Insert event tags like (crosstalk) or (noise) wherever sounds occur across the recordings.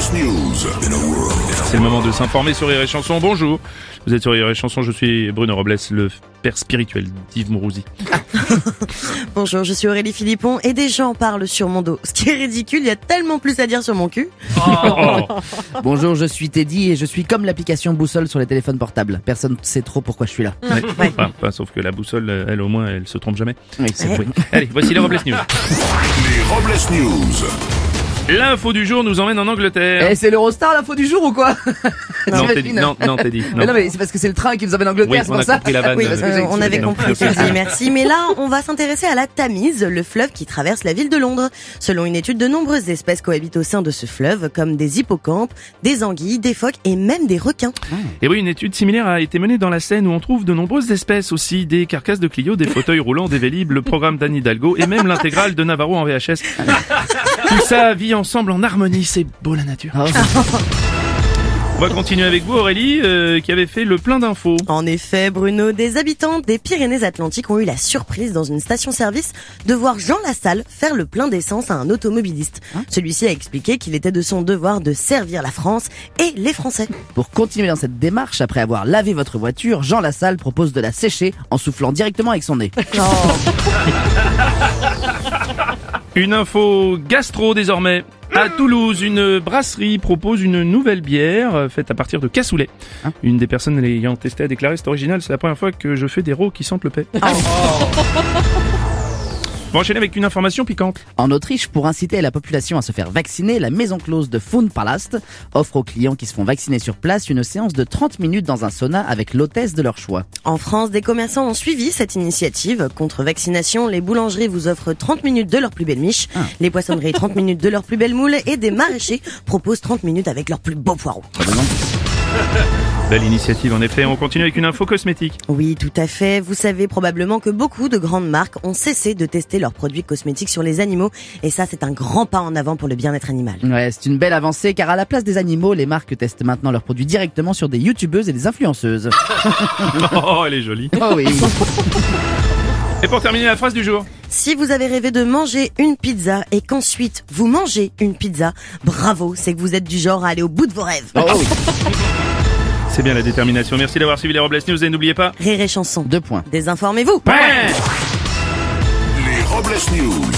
C'est le moment de s'informer sur Rire et Chanson. Bonjour. Vous êtes sur Rire et Chanson, je suis Bruno Robles, le père spirituel d'Yves Mourouzi. (laughs) Bonjour, je suis Aurélie Philippon et des gens parlent sur mon dos. Ce qui est ridicule, il y a tellement plus à dire sur mon cul. Oh. (laughs) Bonjour, je suis Teddy et je suis comme l'application boussole sur les téléphones portables. Personne ne sait trop pourquoi je suis là. Ouais. Enfin, pas, sauf que la boussole, elle au moins, elle se trompe jamais. Oui, c'est vrai. Allez, voici les Robles News. Les Robles News. L'info du jour nous emmène en Angleterre. Eh, c'est l'Eurostar l'info du jour ou quoi? Non, Teddy, non, non, Teddy, Mais non. mais c'est parce que c'est le train qui nous emmène en Angleterre, Oui, c'est on pour ça. compris la vanne. Oui, parce que Euh, on avait compris. Teddy, merci. Mais là, on va s'intéresser à la Tamise, le fleuve qui traverse la ville de Londres. Selon une étude, de nombreuses espèces cohabitent au sein de ce fleuve, comme des hippocampes, des anguilles, des phoques et même des requins. Et oui, une étude similaire a été menée dans la Seine où on trouve de nombreuses espèces aussi, des carcasses de Clio, des fauteuils roulants, des Vélib, le programme d'Anne Hidalgo et même l'intégrale de Navarro en VHS. (laughs) Tout ça vit ensemble en harmonie, c'est beau la nature. Ah, On va continuer avec vous Aurélie, euh, qui avait fait le plein d'infos. En effet, Bruno, des habitants des Pyrénées-Atlantiques ont eu la surprise dans une station-service de voir Jean Lassalle faire le plein d'essence à un automobiliste. Celui-ci a expliqué qu'il était de son devoir de servir la France et les Français. Pour continuer dans cette démarche, après avoir lavé votre voiture, Jean Lassalle propose de la sécher en soufflant directement avec son nez. (laughs) Une info gastro désormais. À Toulouse, une brasserie propose une nouvelle bière euh, faite à partir de cassoulet. Une des personnes l'ayant testé a déclaré c'est original, c'est la première fois que je fais des rots qui sentent le paix. (laughs) (laughs) On va enchaîner avec une information piquante. En Autriche, pour inciter la population à se faire vacciner, la maison close de Fundpalast offre aux clients qui se font vacciner sur place une séance de 30 minutes dans un sauna avec l'hôtesse de leur choix. En France, des commerçants ont suivi cette initiative. Contre vaccination, les boulangeries vous offrent 30 minutes de leur plus belle miche, les poissonneries 30 minutes de leur plus belle moule et des maraîchers proposent 30 minutes avec leur plus beau poireau. (laughs) Belle initiative en effet. On continue avec une info cosmétique. Oui, tout à fait. Vous savez probablement que beaucoup de grandes marques ont cessé de tester leurs produits cosmétiques sur les animaux et ça, c'est un grand pas en avant pour le bien-être animal. Ouais, c'est une belle avancée car à la place des animaux, les marques testent maintenant leurs produits directement sur des youtubeuses et des influenceuses. (laughs) Oh, elle est jolie. Oh oui. Et pour terminer la phrase du jour. Si vous avez rêvé de manger une pizza et qu'ensuite vous mangez une pizza, bravo, c'est que vous êtes du genre à aller au bout de vos rêves. Oh oui. (laughs) C'est bien la détermination. Merci d'avoir suivi les Robles News et n'oubliez pas. Rire et chanson. Deux points. Désinformez-vous. Ouais Les Robles News.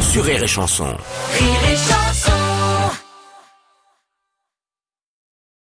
Sur Rire et Chanson. Rire et chanson.